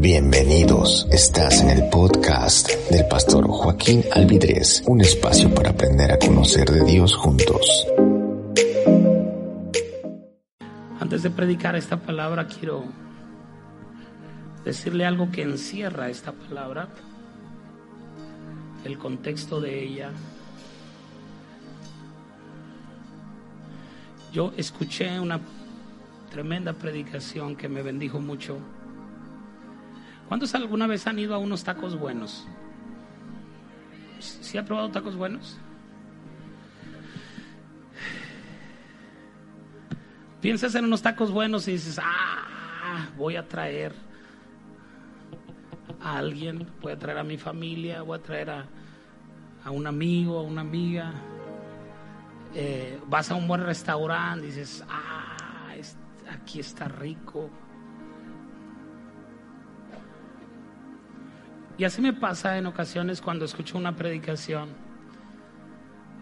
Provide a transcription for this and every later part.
Bienvenidos, estás en el podcast del pastor Joaquín Alvidrez, un espacio para aprender a conocer de Dios juntos. Antes de predicar esta palabra quiero decirle algo que encierra esta palabra, el contexto de ella. Yo escuché una tremenda predicación que me bendijo mucho. ¿Cuántos alguna vez han ido a unos tacos buenos? ¿Sí ha probado tacos buenos? Piensas en unos tacos buenos y dices, ah, voy a traer a alguien, voy a traer a mi familia, voy a traer a, a un amigo, a una amiga. Eh, vas a un buen restaurante y dices, ah, aquí está rico. Y así me pasa en ocasiones cuando escucho una predicación.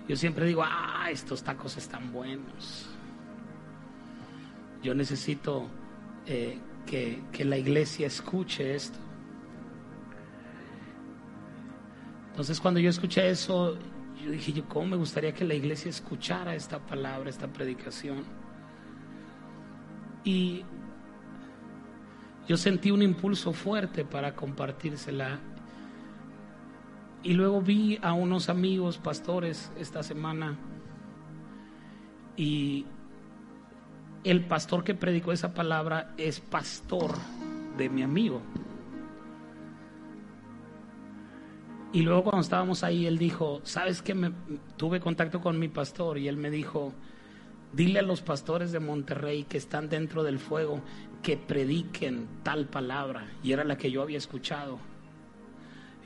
Yo siempre digo, ah, estos tacos están buenos. Yo necesito eh, que, que la iglesia escuche esto. Entonces cuando yo escuché eso, yo dije, yo cómo me gustaría que la iglesia escuchara esta palabra, esta predicación. Y yo sentí un impulso fuerte para compartírsela. Y luego vi a unos amigos pastores esta semana y el pastor que predicó esa palabra es pastor de mi amigo. Y luego cuando estábamos ahí, él dijo, ¿sabes qué? Me, tuve contacto con mi pastor y él me dijo, dile a los pastores de Monterrey que están dentro del fuego que prediquen tal palabra. Y era la que yo había escuchado.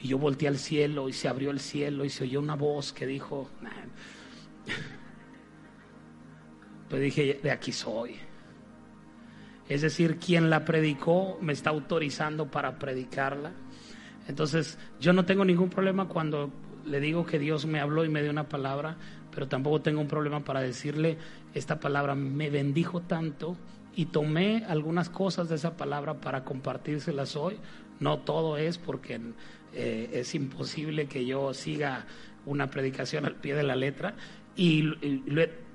Y yo volteé al cielo y se abrió el cielo y se oyó una voz que dijo, dije, de aquí soy. Es decir, quien la predicó me está autorizando para predicarla. Entonces, yo no tengo ningún problema cuando le digo que Dios me habló y me dio una palabra, pero tampoco tengo un problema para decirle, esta palabra me bendijo tanto y tomé algunas cosas de esa palabra para compartírselas hoy. No todo es porque eh, es imposible que yo siga una predicación al pie de la letra y,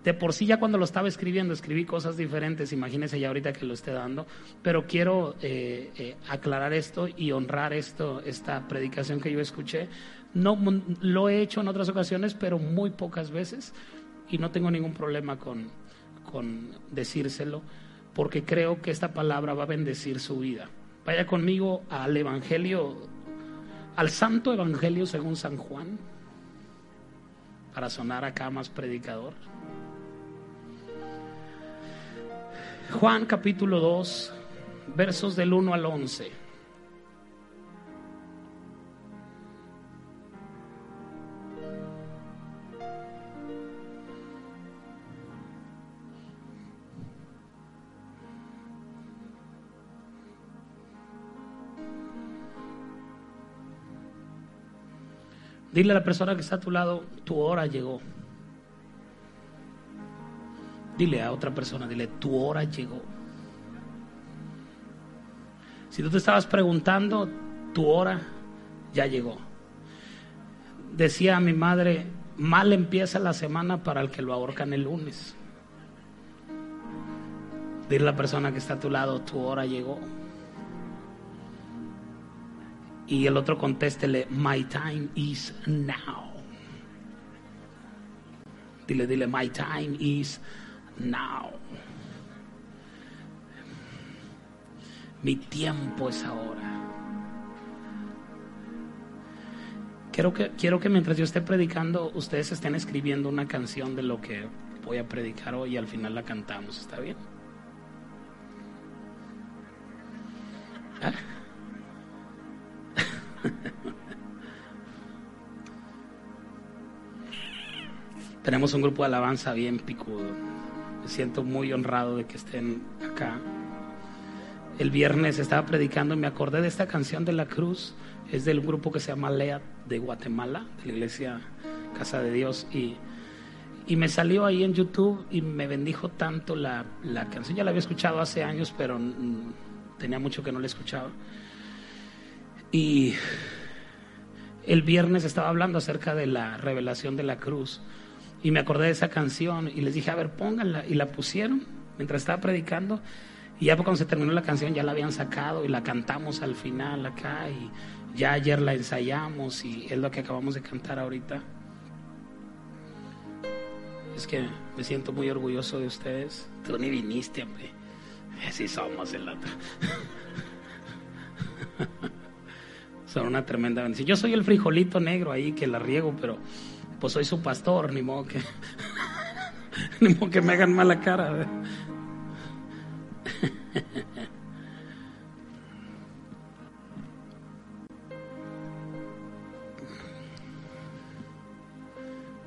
de por sí ya cuando lo estaba escribiendo escribí cosas diferentes, imagínense ya ahorita que lo esté dando, pero quiero eh, eh, aclarar esto y honrar esto, esta predicación que yo escuché. No lo he hecho en otras ocasiones, pero muy pocas veces y no tengo ningún problema con, con decírselo, porque creo que esta palabra va a bendecir su vida. Vaya conmigo al Evangelio, al Santo Evangelio según San Juan, para sonar acá más predicador. Juan capítulo 2, versos del 1 al 11. Dile a la persona que está a tu lado, tu hora llegó. Dile a otra persona, dile, tu hora llegó. Si tú te estabas preguntando, tu hora ya llegó. Decía mi madre, mal empieza la semana para el que lo ahorcan el lunes. Dile a la persona que está a tu lado, tu hora llegó. Y el otro contéstele, my time is now. Dile, dile, my time is now. Mi tiempo es ahora. Quiero que, quiero que mientras yo esté predicando, ustedes estén escribiendo una canción de lo que voy a predicar hoy y al final la cantamos. ¿Está bien? ¿Ah? Tenemos un grupo de alabanza bien picudo. Me siento muy honrado de que estén acá. El viernes estaba predicando y me acordé de esta canción de la cruz. Es del grupo que se llama Lea de Guatemala, de la iglesia Casa de Dios. Y, y me salió ahí en YouTube y me bendijo tanto la, la canción. Ya la había escuchado hace años, pero tenía mucho que no la escuchaba. Y el viernes estaba hablando acerca de la revelación de la cruz y me acordé de esa canción y les dije, a ver, pónganla. Y la pusieron mientras estaba predicando. Y ya cuando se terminó la canción ya la habían sacado y la cantamos al final acá y ya ayer la ensayamos y es lo que acabamos de cantar ahorita. Es que me siento muy orgulloso de ustedes. Tú ni viniste, hombre. Así somos el otro. Son una tremenda bendición. Yo soy el frijolito negro ahí que la riego, pero pues soy su pastor, ni modo que, ni modo que me hagan mala cara.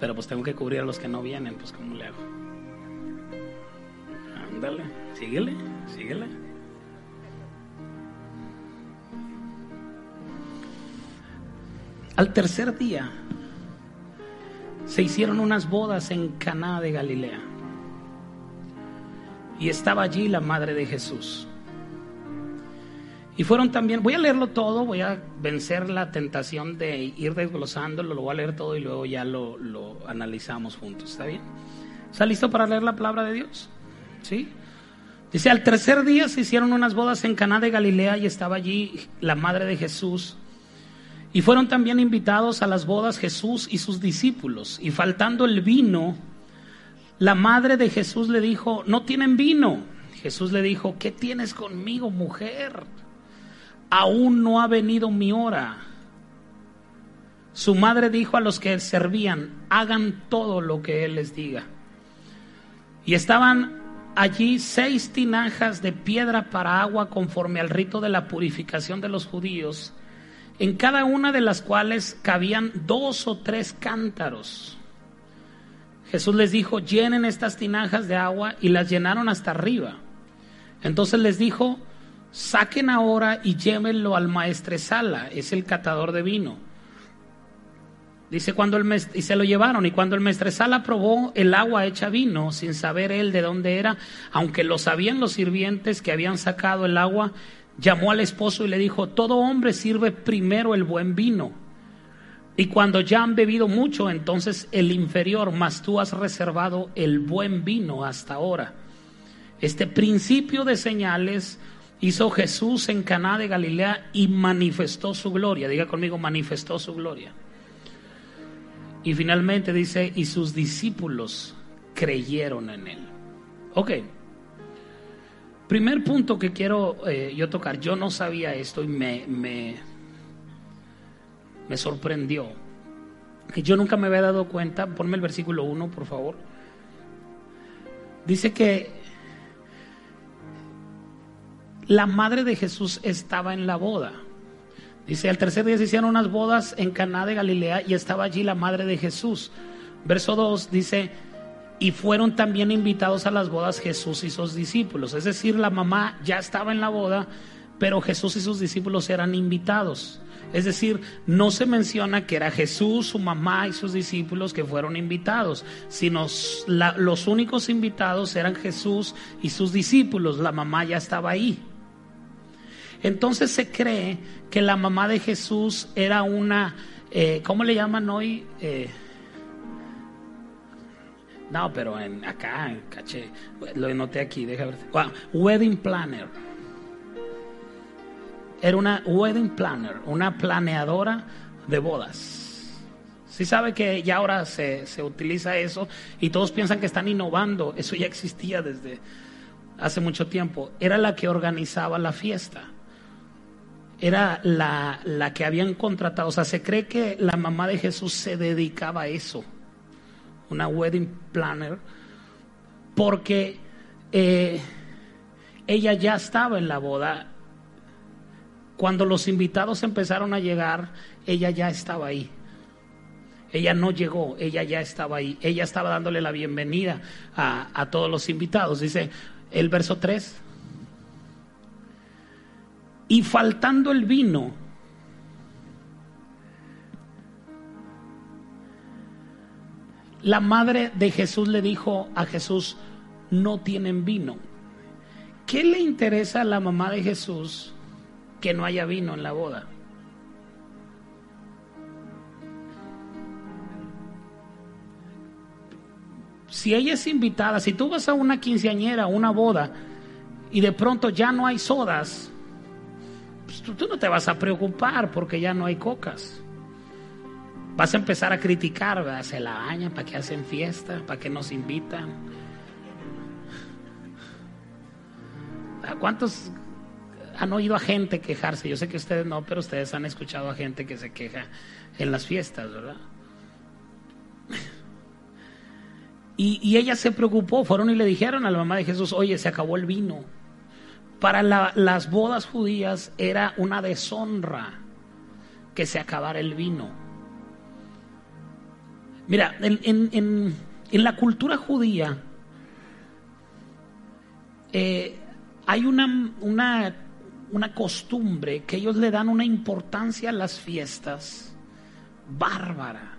Pero pues tengo que cubrir a los que no vienen, pues ¿cómo le hago? Ándale, síguele, síguele. Al tercer día se hicieron unas bodas en Caná de Galilea. Y estaba allí la madre de Jesús. Y fueron también, voy a leerlo todo, voy a vencer la tentación de ir desglosándolo, lo voy a leer todo y luego ya lo, lo analizamos juntos, ¿está bien? ¿Está listo para leer la palabra de Dios? ¿Sí? Dice, al tercer día se hicieron unas bodas en Caná de Galilea y estaba allí la madre de Jesús y fueron también invitados a las bodas Jesús y sus discípulos. Y faltando el vino, la madre de Jesús le dijo, no tienen vino. Jesús le dijo, ¿qué tienes conmigo, mujer? Aún no ha venido mi hora. Su madre dijo a los que servían, hagan todo lo que él les diga. Y estaban allí seis tinajas de piedra para agua conforme al rito de la purificación de los judíos en cada una de las cuales cabían dos o tres cántaros. Jesús les dijo, llenen estas tinajas de agua y las llenaron hasta arriba. Entonces les dijo, saquen ahora y llévenlo al maestresala, es el catador de vino. Dice cuando el y se lo llevaron y cuando el maestresala probó el agua hecha vino sin saber él de dónde era, aunque lo sabían los sirvientes que habían sacado el agua, llamó al esposo y le dijo, todo hombre sirve primero el buen vino. Y cuando ya han bebido mucho, entonces el inferior, mas tú has reservado el buen vino hasta ahora. Este principio de señales hizo Jesús en Caná de Galilea y manifestó su gloria. Diga conmigo, manifestó su gloria. Y finalmente dice, y sus discípulos creyeron en él. Ok. Primer punto que quiero eh, yo tocar, yo no sabía esto y me, me, me sorprendió. Yo nunca me había dado cuenta, ponme el versículo 1 por favor. Dice que la madre de Jesús estaba en la boda. Dice, al tercer día se hicieron unas bodas en Caná de Galilea y estaba allí la madre de Jesús. Verso 2 dice, y fueron también invitados a las bodas Jesús y sus discípulos. Es decir, la mamá ya estaba en la boda, pero Jesús y sus discípulos eran invitados. Es decir, no se menciona que era Jesús, su mamá y sus discípulos que fueron invitados, sino los únicos invitados eran Jesús y sus discípulos. La mamá ya estaba ahí. Entonces se cree que la mamá de Jesús era una, eh, ¿cómo le llaman hoy? Eh, no, pero en acá, caché, lo noté aquí, deja ver. wedding planner. Era una wedding planner, una planeadora de bodas. Si sabe que ya ahora se, se utiliza eso y todos piensan que están innovando. Eso ya existía desde hace mucho tiempo. Era la que organizaba la fiesta. Era la, la que habían contratado. O sea, se cree que la mamá de Jesús se dedicaba a eso una wedding planner, porque eh, ella ya estaba en la boda. Cuando los invitados empezaron a llegar, ella ya estaba ahí. Ella no llegó, ella ya estaba ahí. Ella estaba dándole la bienvenida a, a todos los invitados. Dice el verso 3. Y faltando el vino, La madre de Jesús le dijo a Jesús, no tienen vino. ¿Qué le interesa a la mamá de Jesús que no haya vino en la boda? Si ella es invitada, si tú vas a una quinceañera, una boda, y de pronto ya no hay sodas, pues tú, tú no te vas a preocupar porque ya no hay cocas. Vas a empezar a criticar, se la bañan, para que hacen fiesta, para que nos invitan. ¿Cuántos han oído a gente quejarse? Yo sé que ustedes no, pero ustedes han escuchado a gente que se queja en las fiestas, ¿verdad? Y, ella se preocupó, fueron y le dijeron a la mamá de Jesús, oye, se acabó el vino. Para las bodas judías era una deshonra que se acabara el vino. Mira, en, la cultura judía eh, hay una, una, una costumbre que ellos le dan una importancia a las fiestas bárbara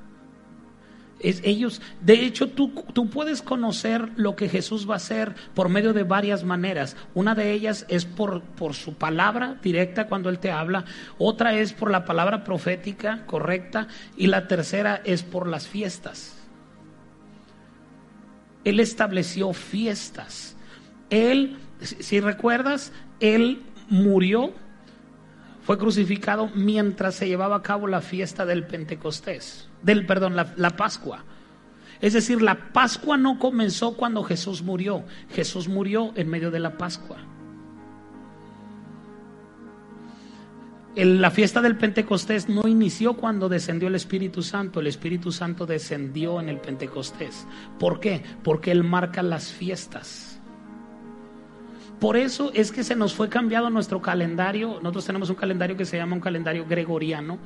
ellos, de hecho, tú, tú puedes conocer lo que Jesús va a hacer por medio de varias maneras. Una de ellas es por, por su palabra directa cuando Él te habla, otra es por la palabra profética correcta y la tercera es por las fiestas. Él estableció fiestas. Él, si recuerdas, Él murió, fue crucificado mientras se llevaba a cabo la fiesta del Pentecostés del perdón, la, Pascua. Es decir, la Pascua no comenzó cuando Jesús murió, Jesús murió en medio de la Pascua. la fiesta del Pentecostés no inició cuando descendió el Espíritu Santo, el Espíritu Santo descendió en el Pentecostés. ¿Por qué? Porque Él marca las fiestas. Por eso es que se nos fue cambiado nuestro calendario. Nosotros tenemos un calendario que se llama un calendario gregoriano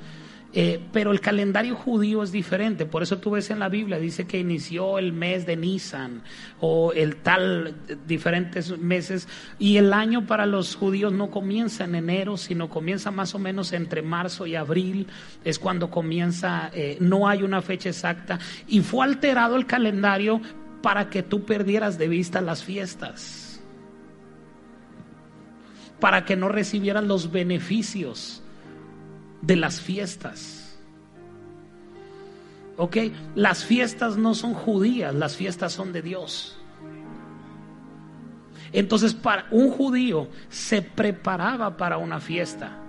eh, pero el calendario judío es diferente, por eso tú ves en la Biblia, dice que inició el mes de Nisan o el tal, diferentes meses, y el año para los judíos no comienza en enero, sino comienza más o menos entre marzo y abril, es cuando comienza, eh, no hay una fecha exacta, y fue alterado el calendario para que tú perdieras de vista las fiestas, para que no recibieras los beneficios de las fiestas. ¿Ok? Las fiestas no son judías, las fiestas son de Dios. Entonces, para un judío se preparaba para una fiesta.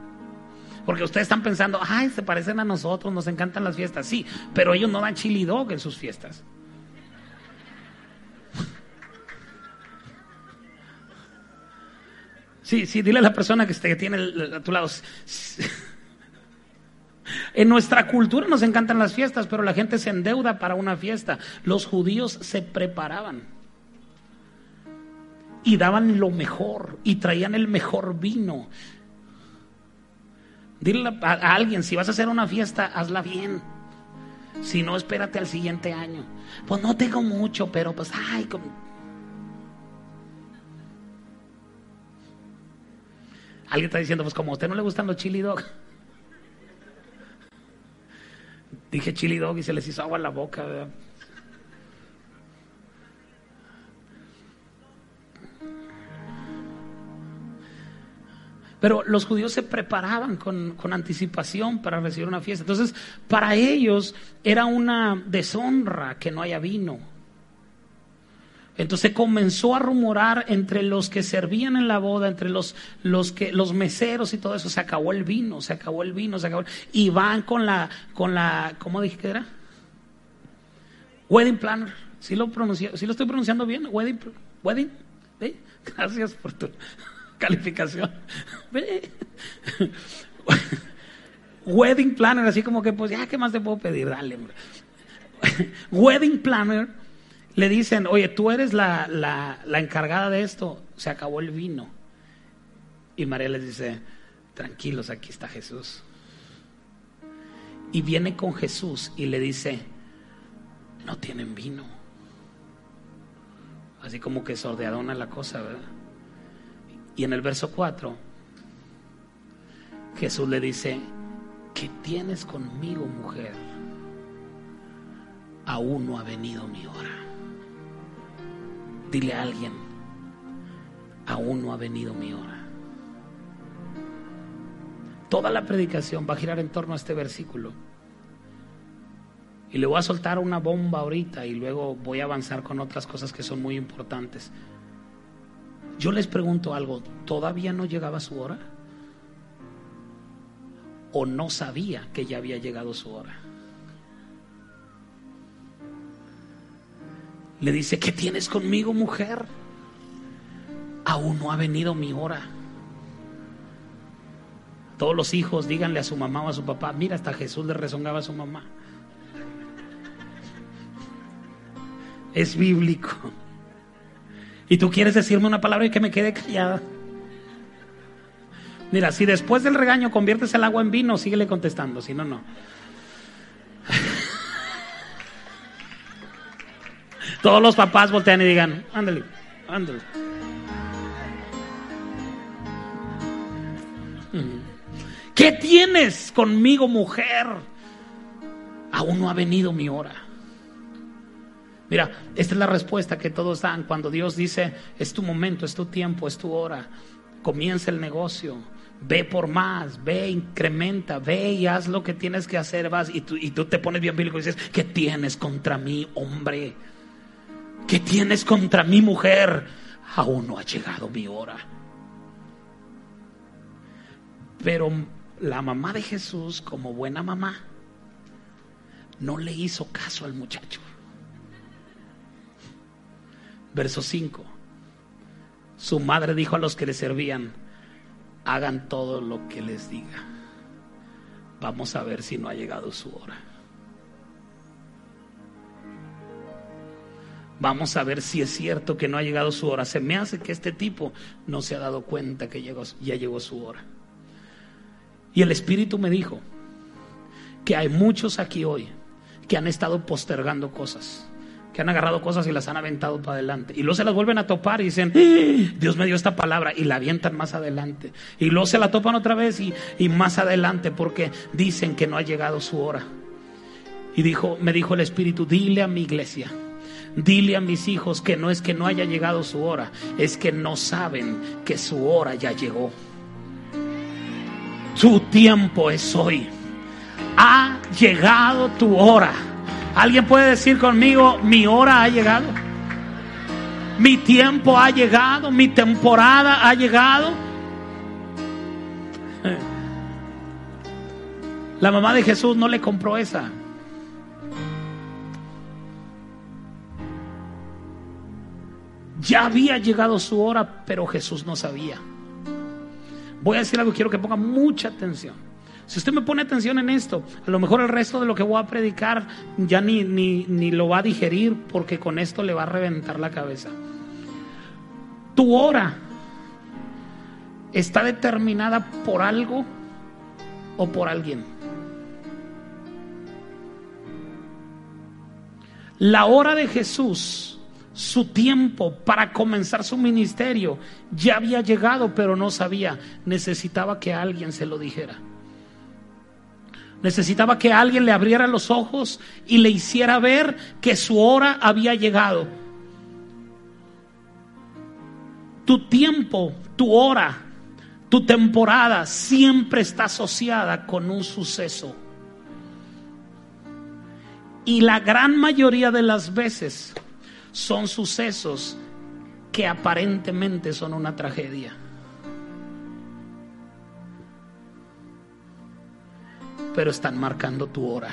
Porque ustedes están pensando, ay, se parecen a nosotros, nos encantan las fiestas. Sí, pero ellos no dan chili dog en sus fiestas. Sí, sí, dile a la persona que, tiene a tu lado. En nuestra cultura nos encantan las fiestas, pero la gente se endeuda para una fiesta. Los judíos se preparaban y daban lo mejor y traían el mejor vino. Dile a, alguien, si vas a hacer una fiesta, hazla bien. Si no, espérate al siguiente año. Pues no tengo mucho, pero pues, ay, Alguien está diciendo, pues como a usted no le gustan los chili dog. Dije chili dog y se les hizo agua en la boca. Pero los judíos se preparaban con, con, anticipación para recibir una fiesta. Entonces, para ellos era una deshonra que no haya vino. Entonces comenzó a rumorar entre los que servían en la boda, entre los, los, que, los meseros y todo eso, se acabó el vino, se acabó el vino, se acabó. Y van con la, con la, ¿cómo dije que era? Wedding planner. ¿Sí lo, ¿sí lo estoy pronunciando bien? Wedding, wedding. Gracias por tu calificación. wedding planner, así como que, pues ya, ¿qué más te puedo pedir? Dale. wedding planner le dicen, oye, tú eres la, la, encargada de esto, se acabó el vino. Y María les dice, tranquilos, aquí está Jesús. Y viene con Jesús y le dice, no tienen vino. Así como que sordeadona la cosa, ¿verdad? Y en el verso 4, Jesús le dice, ¿qué tienes conmigo, mujer? Aún no ha venido mi hora. Dile a alguien, aún no ha venido mi hora. Toda la predicación va a girar en torno a este versículo. Y le voy a soltar una bomba ahorita y luego voy a avanzar con otras cosas que son muy importantes. Yo les pregunto algo, ¿todavía no llegaba su hora? ¿O no sabía que ya había llegado su hora? Le dice, ¿qué tienes conmigo, mujer? Aún no ha venido mi hora. Todos los hijos díganle a su mamá o a su papá, mira, hasta Jesús le rezongaba a su mamá. Es bíblico. Y tú quieres decirme una palabra y que me quede callada. Mira, si después del regaño conviertes el agua en vino, síguele contestando, si no, no. Todos los papás voltean y digan, ándale, ándale. ¿Qué tienes conmigo, mujer? Aún no ha venido mi hora. Mira, esta es la respuesta que todos dan cuando Dios dice, es tu momento, es tu tiempo, es tu hora. Comienza el negocio, ve por más, ve, incrementa, ve y haz lo que tienes que hacer, vas y tú, y tú te pones bien bíblico y dices, ¿qué tienes contra mí, hombre? ¿Qué tienes contra mi mujer? Aún no ha llegado mi hora. Pero la mamá de Jesús, como buena mamá, no le hizo caso al muchacho. Verso 5. Su madre dijo a los que le servían, hagan todo lo que les diga. Vamos a ver si no ha llegado su hora. Vamos a ver si es cierto que no ha llegado su hora. Se me hace que este tipo no se ha dado cuenta que llegó, ya llegó su hora. Y el Espíritu me dijo que hay muchos aquí hoy que han estado postergando cosas que han agarrado cosas y las han aventado para adelante. Y luego se las vuelven a topar y dicen, ¡Eh! Dios me dio esta palabra y la avientan más adelante. Y luego se la topan otra vez y, y, más adelante porque dicen que no ha llegado su hora. Y dijo, me dijo el Espíritu, dile a mi iglesia, dile a mis hijos que no es que no haya llegado su hora, es que no saben que su hora ya llegó. Tu tiempo es hoy. Ha llegado tu hora. ¿Alguien puede decir conmigo, mi hora ha llegado? Mi tiempo ha llegado, mi temporada ha llegado. La mamá de Jesús no le compró esa. Ya había llegado su hora, pero Jesús no sabía. Voy a decir algo, quiero que ponga mucha atención. Si usted me pone atención en esto, a lo mejor el resto de lo que voy a predicar ya ni, ni, ni lo va a digerir porque con esto le va a reventar la cabeza. Tu hora está determinada por algo o por alguien. La hora de Jesús, su tiempo para comenzar su ministerio, ya había llegado, pero no sabía. Necesitaba que alguien se lo dijera. Necesitaba que alguien le abriera los ojos y le hiciera ver que su hora había llegado. Tu tiempo, tu hora, tu temporada siempre está asociada con un suceso. Y la gran mayoría de las veces son sucesos que aparentemente son una tragedia. pero están marcando tu hora.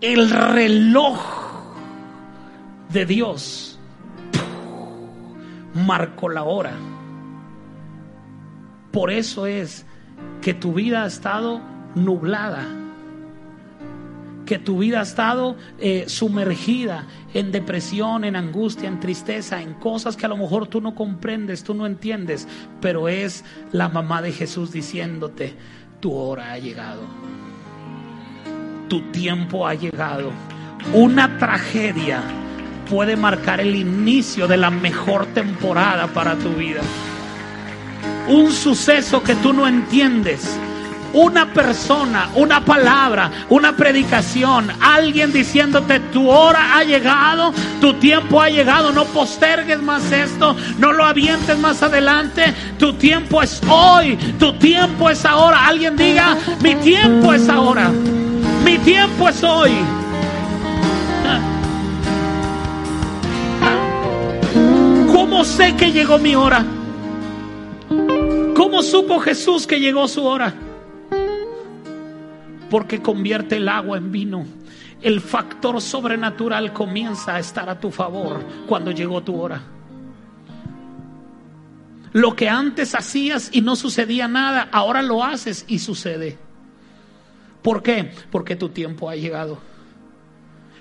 El reloj de Dios marcó la hora. Por eso es que tu vida ha estado nublada, que tu vida ha estado eh, sumergida en depresión, en angustia, en tristeza, en cosas que a lo mejor tú no comprendes, tú no entiendes, pero es la mamá de Jesús diciéndote, tu hora ha llegado. Tu tiempo ha llegado. Una tragedia puede marcar el inicio de la mejor temporada para tu vida. Un suceso que tú no entiendes una persona, una palabra, una predicación, alguien diciéndote tu hora ha llegado, tu tiempo ha llegado, no postergues más esto, no lo avientes más adelante, tu tiempo es hoy, tu tiempo es ahora. Alguien diga, mi tiempo es ahora. Mi tiempo es hoy. ¿Cómo sé que llegó mi hora? ¿Cómo supo Jesús que llegó su hora? Porque convierte el agua en vino. El factor sobrenatural comienza a estar a tu favor cuando llegó tu hora. Lo que antes hacías y no sucedía nada, ahora lo haces y sucede. ¿Por qué? Porque tu tiempo ha llegado.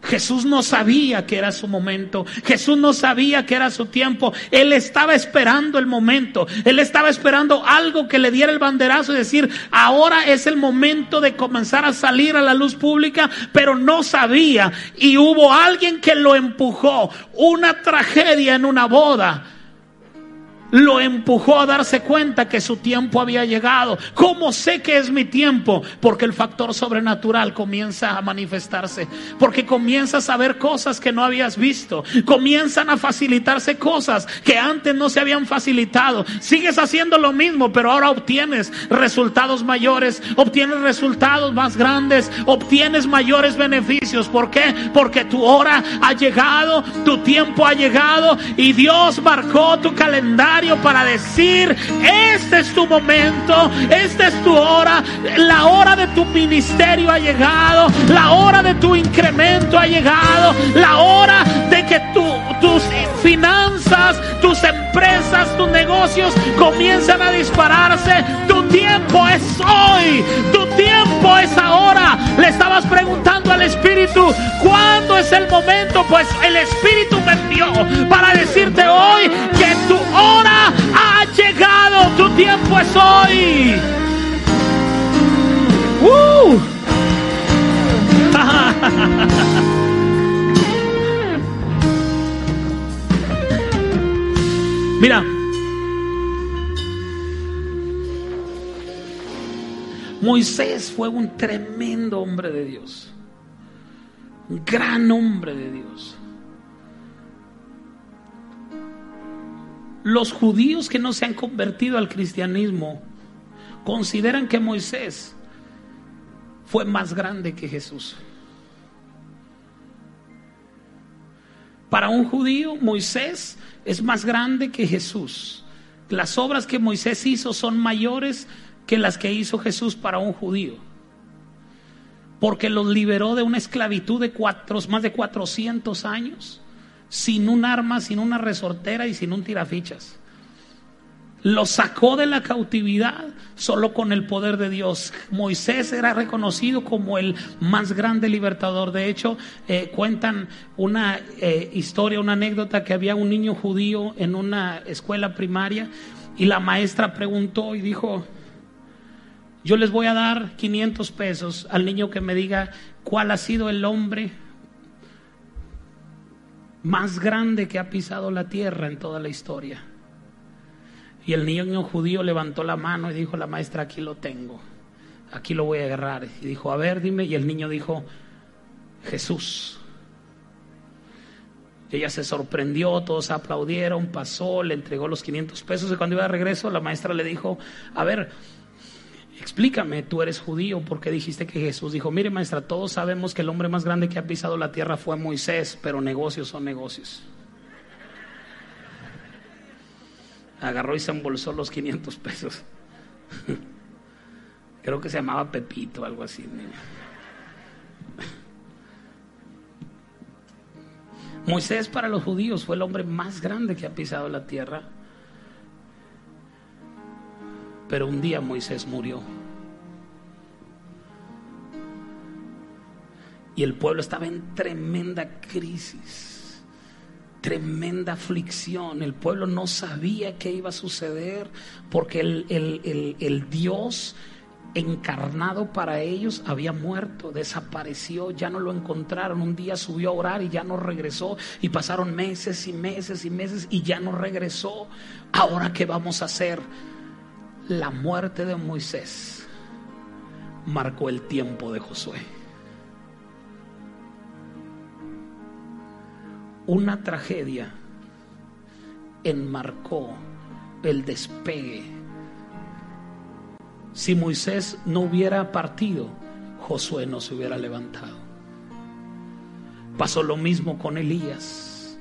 Jesús no sabía que era su momento. Jesús no sabía que era su tiempo. Él estaba esperando el momento. Él estaba esperando algo que le diera el banderazo y decir, ahora es el momento de comenzar a salir a la luz pública, pero no sabía. Y hubo alguien que lo empujó. Una tragedia en una boda lo empujó a darse cuenta que su tiempo había llegado. ¿Cómo sé que es mi tiempo? Porque el factor sobrenatural comienza a manifestarse, porque comienzas a ver cosas que no habías visto, comienzan a facilitarse cosas que antes no se habían facilitado. Sigues haciendo lo mismo, pero ahora obtienes resultados mayores, obtienes resultados más grandes, obtienes mayores beneficios. ¿Por qué? Porque tu hora ha llegado, tu tiempo ha llegado y Dios marcó tu calendario para decir, este es tu momento, esta es tu hora, la hora de tu ministerio ha llegado, la hora de tu incremento ha llegado, la hora de que tus finanzas, tus empresas, tus negocios comienzan a dispararse. Tu tiempo es hoy, tu tiempo es ahora. Le estabas preguntando al Espíritu, ¿cuándo es el momento? Pues el Espíritu me envió para decirte hoy que tu hora ha llegado, tu tiempo es hoy. ¡Uh! Mira, Moisés fue un tremendo hombre de Dios, un gran hombre de Dios. Los judíos que no se han convertido al cristianismo consideran que Moisés fue más grande que Jesús. Para un judío, Moisés es más grande que Jesús. Las obras que Moisés hizo son mayores que las que hizo Jesús para un judío. Porque los liberó de una esclavitud de cuatro, más de 400 años sin un arma, sin una resortera y sin un tirafichas. Lo sacó de la cautividad solo con el poder de Dios. Moisés era reconocido como el más grande libertador. De hecho, eh, cuentan una eh, historia, una anécdota que había un niño judío en una escuela primaria y la maestra preguntó y dijo, yo les voy a dar 500 pesos al niño que me diga cuál ha sido el hombre más grande que ha pisado la tierra en toda la historia. Y el niño judío levantó la mano y dijo, la maestra, aquí lo tengo, aquí lo voy a agarrar. Y dijo, a ver, dime. Y el niño dijo, Jesús. Ella se sorprendió, todos aplaudieron, pasó, le entregó los 500 pesos y cuando iba de regreso la maestra le dijo, a ver, explícame, tú eres judío, ¿por qué dijiste que Jesús dijo, mire maestra, todos sabemos que el hombre más grande que ha pisado la tierra fue Moisés, pero negocios son negocios? Agarró y se embolsó los 500 pesos. Creo que se llamaba Pepito, algo así. Moisés para los judíos fue el hombre más grande que ha pisado la tierra. Pero un día Moisés murió. Y el pueblo estaba en tremenda crisis, tremenda aflicción. El pueblo no sabía qué iba a suceder porque el, Dios encarnado para ellos había muerto, desapareció, ya no lo encontraron. Un día subió a orar y ya no regresó. Y pasaron meses y meses y meses y ya no regresó. Ahora, ¿qué vamos a hacer? La muerte de Moisés marcó el tiempo de Josué. Una tragedia enmarcó el despegue. Si Moisés no hubiera partido, Josué no se hubiera levantado. Pasó lo mismo con Elías,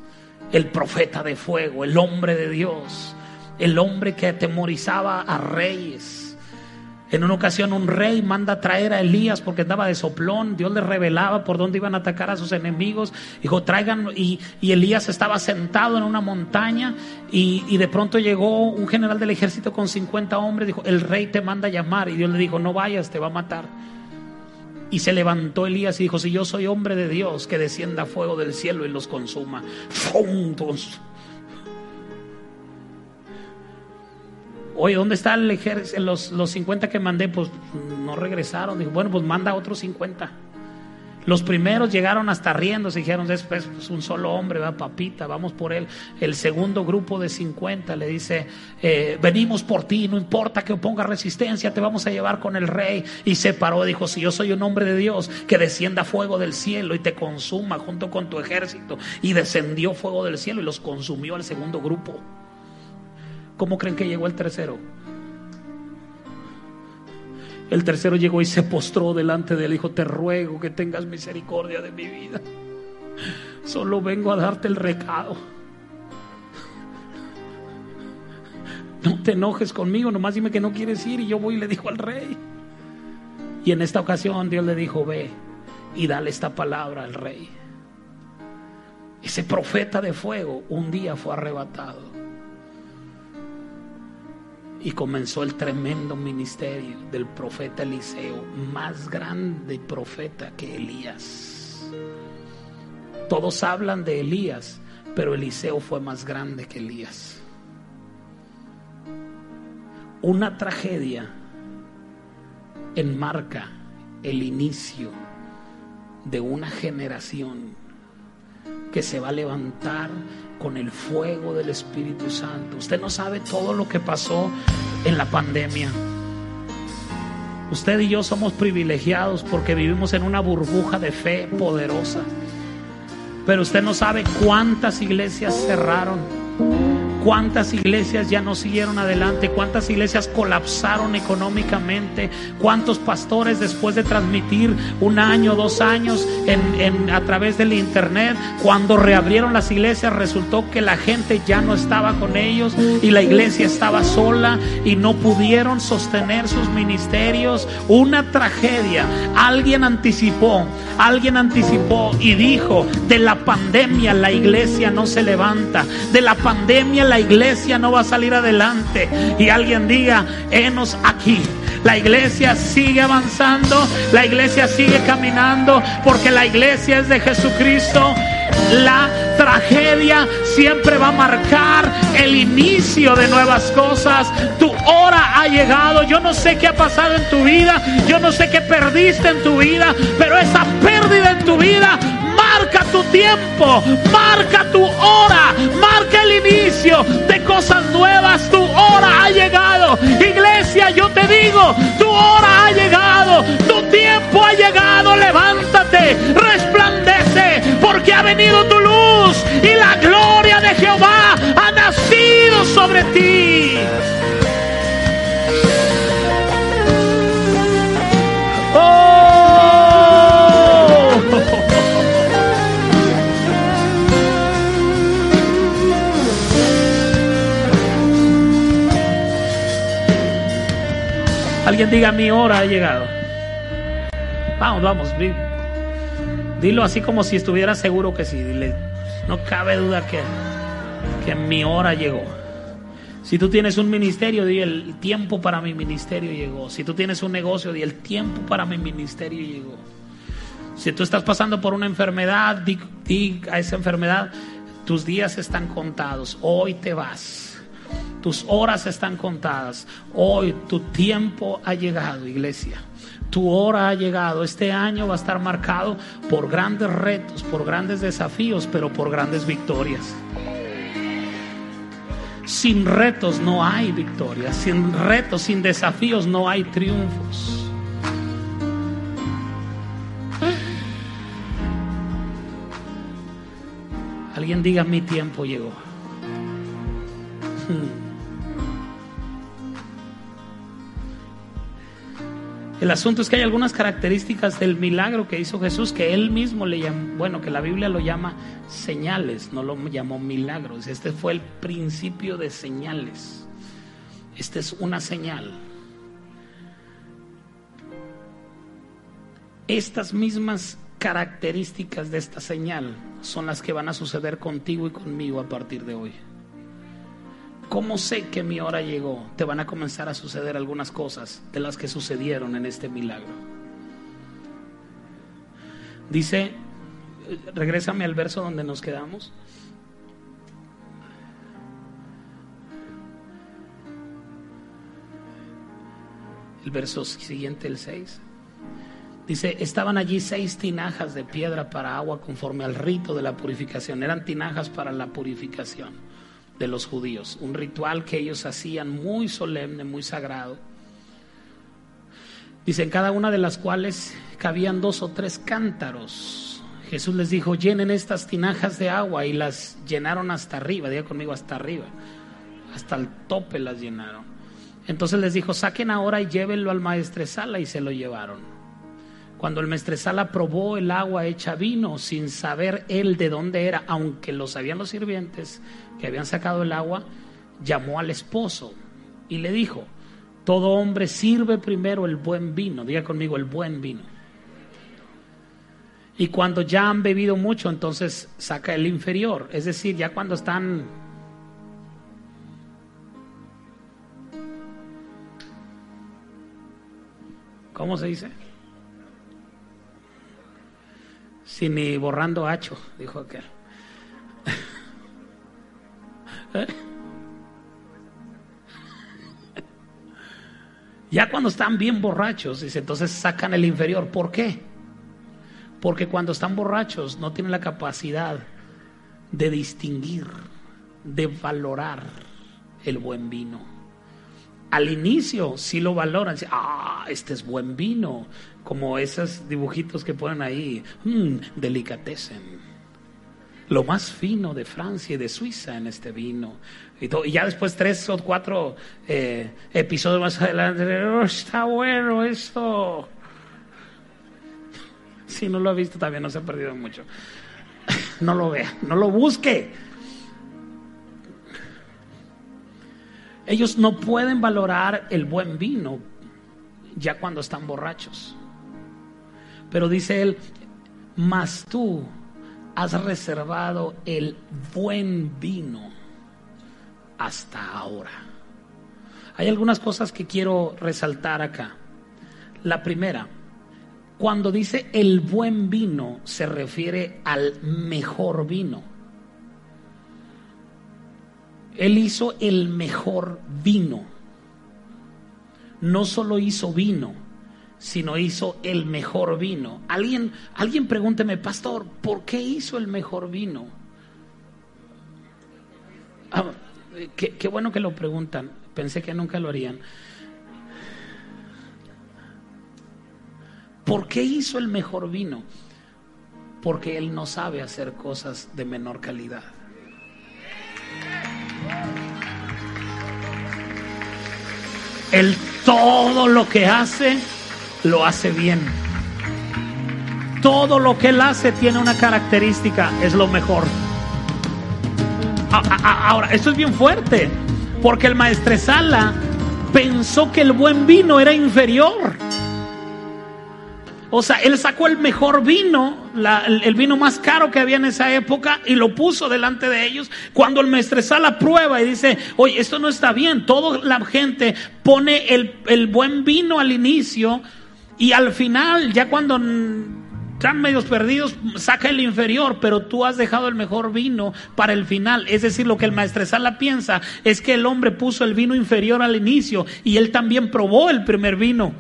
el profeta de fuego, el hombre de Dios, el hombre que atemorizaba a reyes en una ocasión un rey manda a traer a Elías porque andaba de soplón. Dios le revelaba por dónde iban a atacar a sus enemigos. Dijo, traigan. Y, Elías estaba sentado en una montaña y, y, de pronto llegó un general del ejército con 50 hombres. Dijo, el rey te manda a llamar. Y Dios le dijo, no vayas, te va a matar. Y se levantó Elías y dijo, si yo soy hombre de Dios, que descienda fuego del cielo y los consuma. ¡Fum! Oye, ¿dónde está el ejército? Los, los 50 que mandé, pues no regresaron. Dijo, bueno, pues manda otros 50. Los primeros llegaron hasta riendo, dijeron, después pues, un solo hombre, va papita, vamos por él. El segundo grupo de 50 le dice, eh, venimos por ti, no importa que ponga resistencia, te vamos a llevar con el rey. Y se paró, dijo, si yo soy un hombre de Dios, que descienda fuego del cielo y te consuma junto con tu ejército. Y descendió fuego del cielo y los consumió al segundo grupo. ¿Cómo creen que llegó el tercero? El tercero llegó y se postró delante del hijo. Te ruego que tengas misericordia de mi vida. Solo vengo a darte el recado. No te enojes conmigo, nomás dime que no quieres ir y yo voy y le dijo al rey. Y en esta ocasión Dios le dijo, ve y dale esta palabra al rey. Ese profeta de fuego un día fue arrebatado y comenzó el tremendo ministerio del profeta Eliseo, más grande profeta que Elías. Todos hablan de Elías, pero Eliseo fue más grande que Elías. Una tragedia enmarca el inicio de una generación que se va a levantar con el fuego del Espíritu Santo. Usted no sabe todo lo que pasó en la pandemia. Usted y yo somos privilegiados porque vivimos en una burbuja de fe poderosa. Pero usted no sabe cuántas iglesias cerraron cuántas iglesias ya no siguieron adelante, cuántas iglesias colapsaron económicamente, cuántos pastores después de transmitir un año, dos años a través del internet, cuando reabrieron las iglesias resultó que la gente ya no estaba con ellos y la iglesia estaba sola y no pudieron sostener sus ministerios. Una tragedia. Alguien anticipó, alguien anticipó y dijo, de la pandemia la iglesia no se levanta, de la pandemia la iglesia no va a salir adelante. Y alguien diga, enos aquí. La iglesia sigue avanzando, la iglesia sigue caminando, porque la iglesia es de Jesucristo. La tragedia siempre va a marcar el inicio de nuevas cosas. Tu hora ha llegado. Yo no sé qué ha pasado en tu vida, yo no sé qué perdiste en tu vida, pero esa pérdida en tu vida marca tu tiempo, marca tu hora, marca el inicio de cosas nuevas. Tu hora ha llegado. Iglesia, yo te digo, tu hora ha llegado, tu tiempo ha llegado. Levántate, resplandece, porque ha venido tu luz y la gloria de Jehová ha nacido sobre ti. Alguien diga, mi hora ha llegado. Vamos, vamos. Dilo así como si estuviera seguro que sí. Dile, no cabe duda que, que mi hora llegó. Si tú tienes un ministerio, di el tiempo para mi ministerio llegó. Si tú tienes un negocio, di el tiempo para mi ministerio llegó. Si tú estás pasando por una enfermedad, di a esa enfermedad, tus días están contados. Hoy te vas. Tus horas están contadas. Hoy tu tiempo ha llegado, iglesia. Tu hora ha llegado. Este año va a estar marcado por grandes retos, por grandes desafíos, pero por grandes victorias. Sin retos no hay victorias. Sin retos, sin desafíos no hay triunfos. Alguien diga mi tiempo llegó. El asunto es que hay algunas características del milagro que hizo Jesús que él mismo le llamó, bueno, que la Biblia lo llama señales, no lo llamó milagros. Este fue el principio de señales. Esta es una señal. Estas mismas características de esta señal son las que van a suceder contigo y conmigo a partir de hoy. ¿Cómo sé que mi hora llegó? Te van a comenzar a suceder algunas cosas de las que sucedieron en este milagro. Dice, regrésame al verso donde nos quedamos. El verso siguiente, el 6. Dice, estaban allí seis tinajas de piedra para agua conforme al rito de la purificación. Eran tinajas para la purificación de los judíos. Un ritual que ellos hacían muy solemne, muy sagrado. Dice, en cada una de las cuales cabían dos o tres cántaros. Jesús les dijo, llenen estas tinajas de agua y las llenaron hasta arriba. Diga conmigo, hasta arriba. Hasta el tope las llenaron. Entonces les dijo, saquen ahora y llévenlo al maestresala y se lo llevaron. Cuando el maestresala probó el agua hecha vino sin saber él de dónde era, aunque lo sabían los sirvientes que habían sacado el agua, llamó al esposo y le dijo, todo hombre sirve primero el buen vino, diga conmigo el buen vino. Y cuando ya han bebido mucho, entonces saca el inferior, es decir, ya cuando están ¿Cómo se dice? Si ni borrando hacho, dijo aquel. ¿Eh? Ya cuando están bien borrachos, dice, entonces sacan el inferior. ¿Por qué? Porque cuando están borrachos no tienen la capacidad de distinguir, de valorar el buen vino. Al inicio sí lo valoran, ah, este es buen vino, como esos dibujitos que ponen ahí, mmm, delicatessen lo más fino de Francia y de Suiza en este vino. Y, todo, y ya después tres o cuatro eh, episodios más adelante, oh, está bueno esto. Si no lo ha visto, también no se ha perdido mucho. No lo vea, no lo busque. Ellos no pueden valorar el buen vino ya cuando están borrachos. Pero dice él, mas tú has reservado el buen vino hasta ahora. Hay algunas cosas que quiero resaltar acá. La primera, cuando dice el buen vino se refiere al mejor vino. Él hizo el mejor vino. No solo hizo vino, sino hizo el mejor vino. Alguien, alguien pregúnteme, pastor, ¿por qué hizo el mejor vino? Ah, qué, qué bueno que lo preguntan. Pensé que nunca lo harían. ¿Por qué hizo el mejor vino? Porque Él no sabe hacer cosas de menor calidad. Él todo lo que hace, lo hace bien. Todo lo que Él hace tiene una característica, es lo mejor. Ahora, esto es bien fuerte, porque el maestresala pensó que el buen vino era inferior. O sea, él sacó el mejor vino, el, vino más caro que había en esa época y lo puso delante de ellos. Cuando el maestresala prueba y dice, oye, esto no está bien, toda la gente pone el, el buen vino al inicio y al final, ya cuando están medios perdidos, saca el inferior, pero tú has dejado el mejor vino para el final. Es decir, lo que el maestresala piensa es que el hombre puso el vino inferior al inicio y él también probó el primer vino.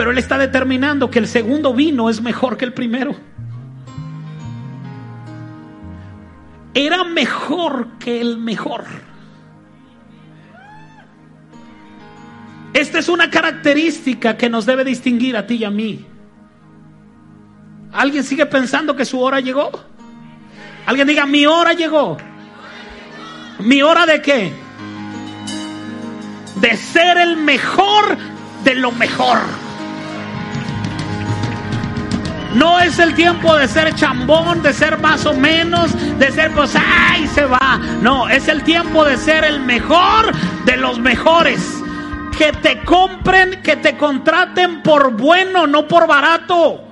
Pero él está determinando que el segundo vino es mejor que el primero. Era mejor que el mejor. Esta es una característica que nos debe distinguir a ti y a mí. ¿Alguien sigue pensando que su hora llegó? Alguien diga, mi hora llegó. ¿Mi hora de qué? De ser el mejor de lo mejor. No es el tiempo de ser chambón, de ser más o menos, de ser pues, ay, se va. No, es el tiempo de ser el mejor de los mejores. Que te compren, que te contraten por bueno, no por barato.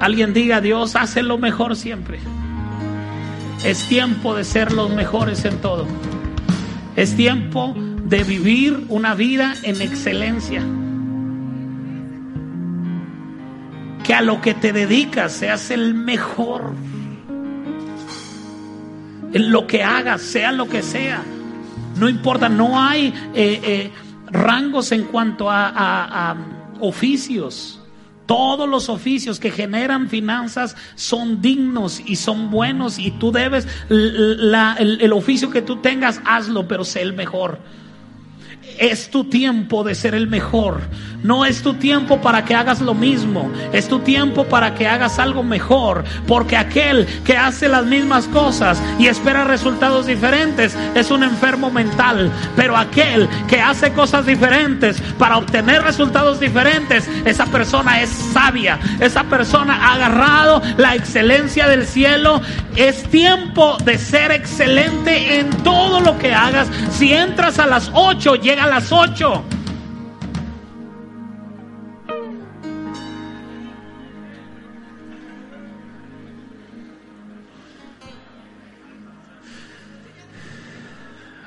Alguien diga, Dios hace lo mejor siempre. Es tiempo de ser los mejores en todo. Es tiempo de vivir una vida en excelencia. Que a lo que te dedicas seas el mejor. En lo que hagas, sea lo que sea. No importa, no hay eh, eh, rangos en cuanto a oficios. Todos los oficios que generan finanzas son dignos y son buenos y tú debes, el, el, oficio que tú tengas, hazlo, pero sé el mejor. Es tu tiempo de ser el mejor. No es tu tiempo para que hagas lo mismo. Es tu tiempo para que hagas algo mejor. Porque aquel que hace las mismas cosas y espera resultados diferentes es un enfermo mental. Pero aquel que hace cosas diferentes para obtener resultados diferentes, esa persona es sabia. Esa persona ha agarrado la excelencia del cielo. Es tiempo de ser excelente en todo lo que hagas. Si entras a las 8, llega a las 8.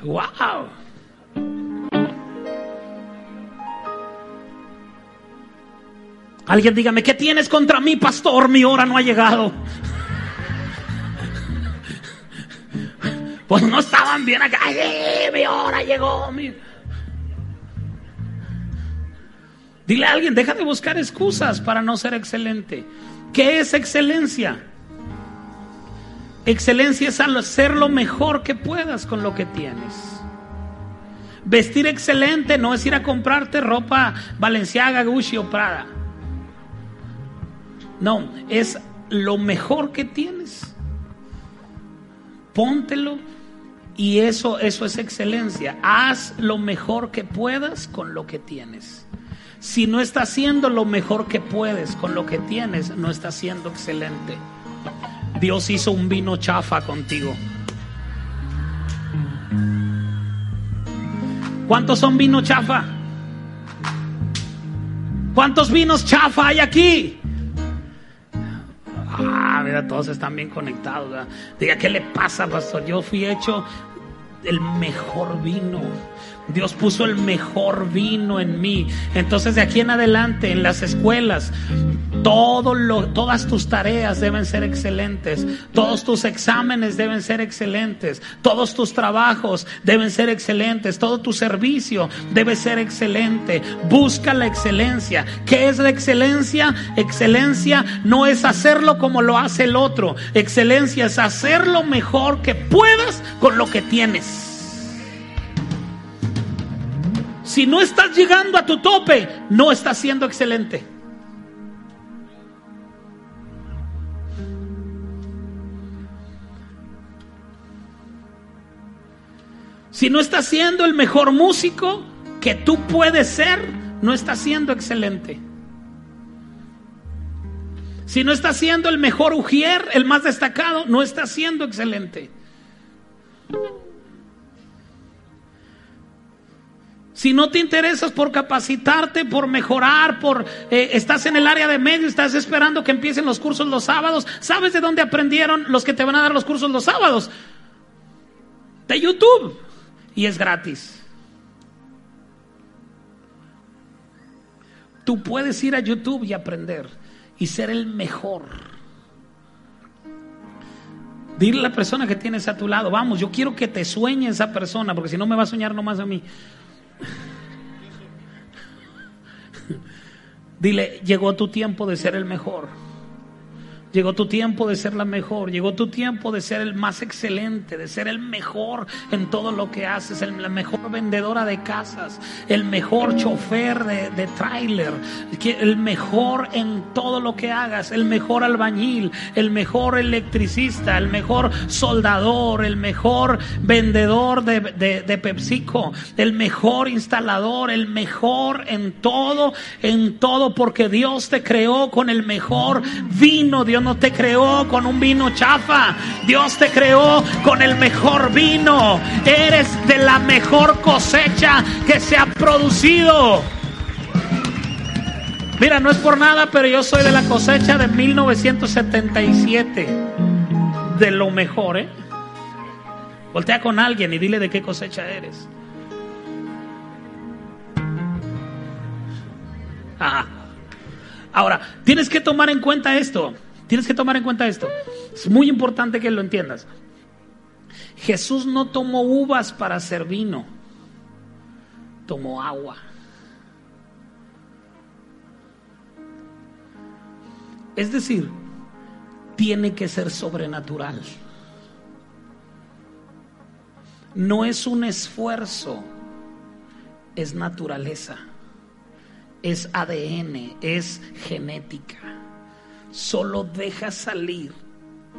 Wow. Alguien dígame, ¿qué tienes contra mí, pastor? Mi hora no ha llegado. Pues no estaban bien acá. mi hora llegó. Dile a alguien, deja de buscar excusas para no ser excelente. ¿Qué es excelencia? Excelencia es hacer lo mejor que puedas con lo que tienes. Vestir excelente no es ir a comprarte ropa Valenciaga, Gucci o Prada. No, es lo mejor que tienes. Póntelo y eso eso es excelencia. Haz lo mejor que puedas con lo que tienes. Si no estás haciendo lo mejor que puedes con lo que tienes, no estás siendo excelente. Dios hizo un vino chafa contigo. ¿Cuántos son vino chafa? ¿Cuántos vinos chafa hay aquí? Ah, mira, todos están bien conectados. Diga, ¿qué le pasa, pastor? Yo fui hecho el mejor vino. Dios puso el mejor vino en mí. Entonces de aquí en adelante en las escuelas todo lo, todas tus tareas deben ser excelentes, todos tus exámenes deben ser excelentes, todos tus trabajos deben ser excelentes, todo tu servicio debe ser excelente. Busca la excelencia. ¿Qué es la excelencia? Excelencia no es hacerlo como lo hace el otro. Excelencia es hacer lo mejor que puedas con lo que tienes. Si no estás llegando a tu tope, no estás siendo excelente. Si no estás siendo el mejor músico que tú puedes ser, no estás siendo excelente. Si no estás siendo el mejor ujier, el más destacado, no estás siendo excelente. Si no te interesas por capacitarte, por mejorar, por eh, estás en el área de medio, estás esperando que empiecen los cursos los sábados, ¿sabes de dónde aprendieron los que te van a dar los cursos los sábados? De YouTube. Y es gratis. Tú puedes ir a YouTube y aprender y ser el mejor. Dile a la persona que tienes a tu lado, vamos, yo quiero que te sueñe esa persona, porque si no me va a soñar nomás a mí. Dile, llegó tu tiempo de ser el mejor. Llegó tu tiempo de ser la mejor, llegó tu tiempo de ser el más excelente, de ser el mejor en todo lo que haces, la mejor vendedora de casas, el mejor chofer de, de tráiler, el mejor en todo lo que hagas, el mejor albañil, el mejor electricista, el mejor soldador, el mejor vendedor de, de, de PepsiCo, el mejor instalador, el mejor en todo, en todo, porque Dios te creó con el mejor vino, Dios no te creó con un vino chafa. Dios te creó con el mejor vino. Eres de la mejor cosecha que se ha producido. Mira, no es por nada, pero yo soy de la cosecha de 1977. De lo mejor, ¿eh? Voltea con alguien y dile de qué cosecha eres. Ah. Ahora, tienes que tomar en cuenta esto. Tienes que tomar en cuenta esto. Es muy importante que lo entiendas. Jesús no tomó uvas para hacer vino, tomó agua. Es decir, tiene que ser sobrenatural. No es un esfuerzo, es naturaleza, es ADN, es genética solo deja salir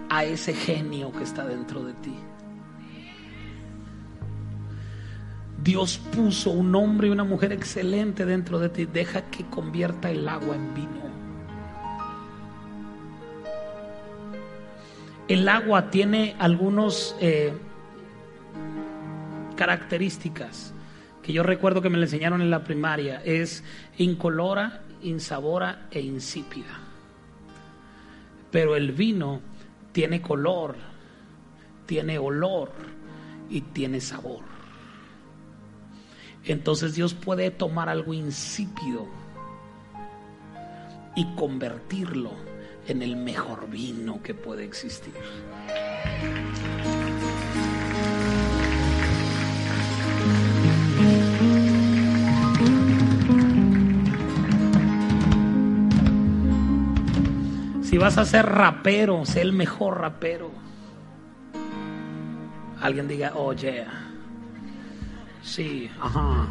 a ese genio que está dentro de ti. Dios puso un hombre y una mujer excelente dentro de ti. Deja que convierta el agua en vino. El agua tiene algunas eh, características que yo recuerdo que me le enseñaron en la primaria. Es incolora, insabora e insípida. Pero el vino tiene color, tiene olor y tiene sabor. Entonces Dios puede tomar algo insípido y convertirlo en el mejor vino que puede existir. Si vas a ser rapero, sé el mejor rapero. Alguien diga, oh yeah. Sí, ajá.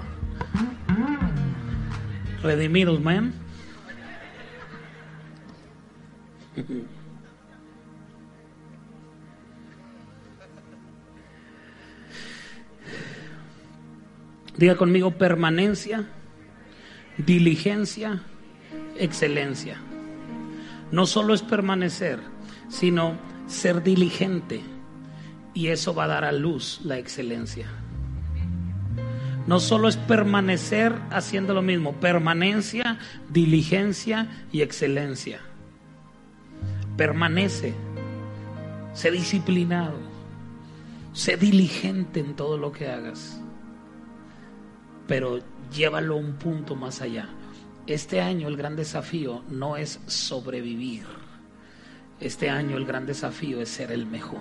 Redimidos, man. Diga conmigo permanencia, diligencia, excelencia no solo es permanecer, sino ser diligente. Y eso va a dar a luz la excelencia. No solo es permanecer haciendo lo mismo, permanencia, diligencia y excelencia. Permanece, sé disciplinado, sé diligente en todo lo que hagas, pero llévalo un punto más allá. Este año el gran desafío no es sobrevivir. Este año el gran desafío es ser el mejor.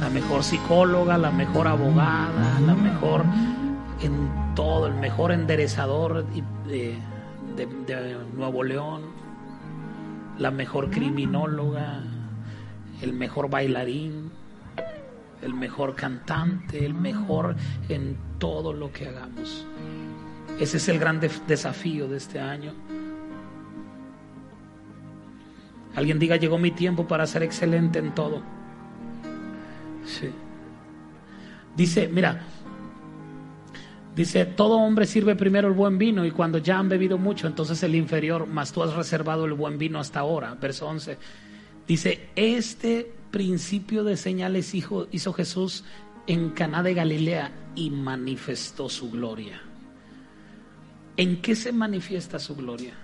La mejor psicóloga, la mejor abogada, la mejor en todo, el mejor enderezador de, de Nuevo León, la mejor criminóloga, el mejor bailarín, el mejor cantante, el mejor en todo lo que hagamos. Ese es el gran desafío de este año. Alguien diga, llegó mi tiempo para ser excelente en todo. Sí. Dice, mira, dice, todo hombre sirve primero el buen vino y cuando ya han bebido mucho, entonces el inferior, mas tú has reservado el buen vino hasta ahora. Verso 11. Dice, este principio de señales hizo, hizo Jesús en Caná de Galilea y manifestó su gloria. ¿En qué se manifiesta su gloria?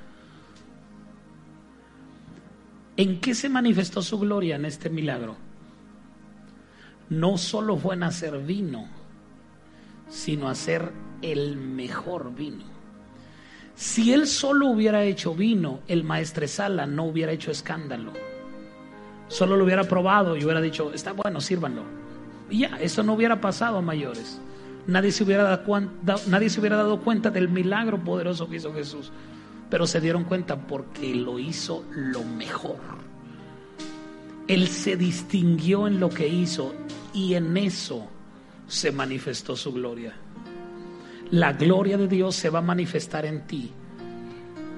¿En qué se manifestó su gloria en este milagro? No solo fue en hacer vino, sino hacer el mejor vino. Si él solo hubiera hecho vino, el maestresala no hubiera hecho escándalo solo lo hubiera probado y hubiera dicho, está bueno, sírvanlo. Y ya, eso no hubiera pasado a mayores. Nadie se hubiera dado, nadie se hubiera dado cuenta del milagro poderoso que hizo Jesús. pero se dieron cuenta porque lo hizo lo mejor. Él se distinguió en lo que hizo y en eso se manifestó su gloria. La gloria de Dios se va a manifestar en ti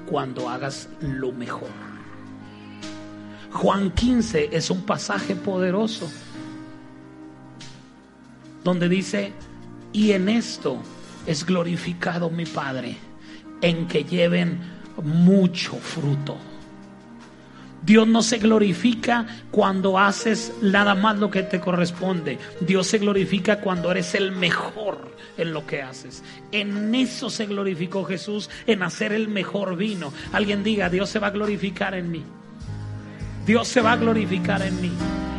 cuando hagas lo mejor. Juan 15 es un pasaje poderoso donde dice, y en esto es glorificado mi Padre, en que lleven mucho fruto. Dios no se glorifica cuando haces nada más lo que te corresponde. Dios se glorifica cuando eres el mejor en lo que haces. En eso se glorificó Jesús, en hacer el mejor vino. Alguien diga, Dios se va a glorificar en mí. Dios se va a glorificar en mí.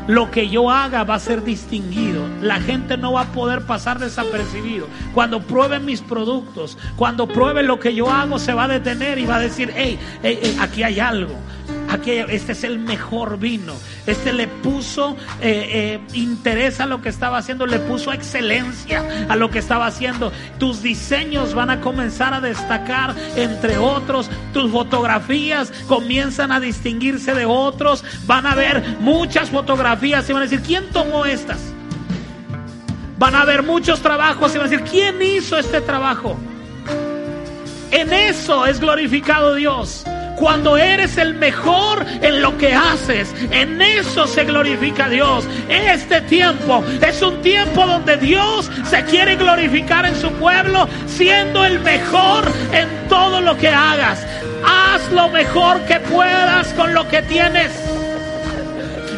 Lo que yo haga va a ser distinguido. La gente no va a poder pasar desapercibido. Cuando pruebe mis productos, cuando pruebe lo que yo hago, se va a detener y va a decir, hey, aquí hay algo este es el mejor vino. Este le puso eh, eh, interés a lo que estaba haciendo, le puso excelencia a lo que estaba haciendo. Tus diseños van a comenzar a destacar entre otros. Tus fotografías comienzan a distinguirse de otros. Van a ver muchas fotografías y van a decir, ¿quién tomó estas? Van a ver muchos trabajos y van a decir, ¿quién hizo este trabajo? En eso es glorificado Dios. Cuando eres el mejor en lo que haces, en eso se glorifica Dios. Este tiempo es un tiempo donde Dios se quiere glorificar en su pueblo, siendo el mejor en todo lo que hagas. Haz lo mejor que puedas con lo que tienes.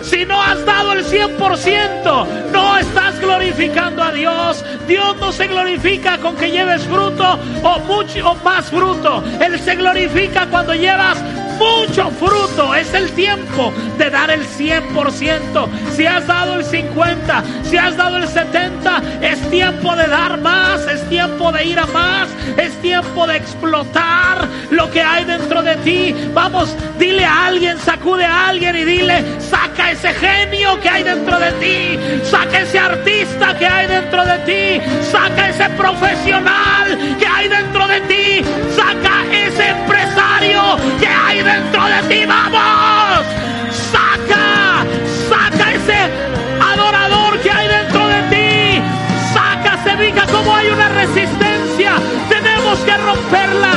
Si no has dado el 100%, no estás glorificando a Dios. Dios no se glorifica con que lleves fruto o mucho o más fruto. Él se glorifica cuando llevas mucho fruto. Es el tiempo de dar el 100%. Si has dado el 50, si has dado el 70, es tiempo de dar más, es tiempo de ir a más, es tiempo de explotar lo que hay dentro de ti. Vamos, dile a alguien, sacude a alguien y dile, saca ese genio que hay dentro de ti, saca ese artista que hay dentro de ti, saca ese profesional que hay dentro de ti, saca ese empresario que hay dentro de ti, vamos, saca, saca ese adorador que hay dentro de ti, saca, se diga como hay una resistencia, tenemos que romperla,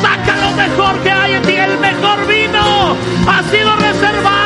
saca lo mejor que hay en ti, el mejor vino. Ha sido reservado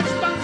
expansión,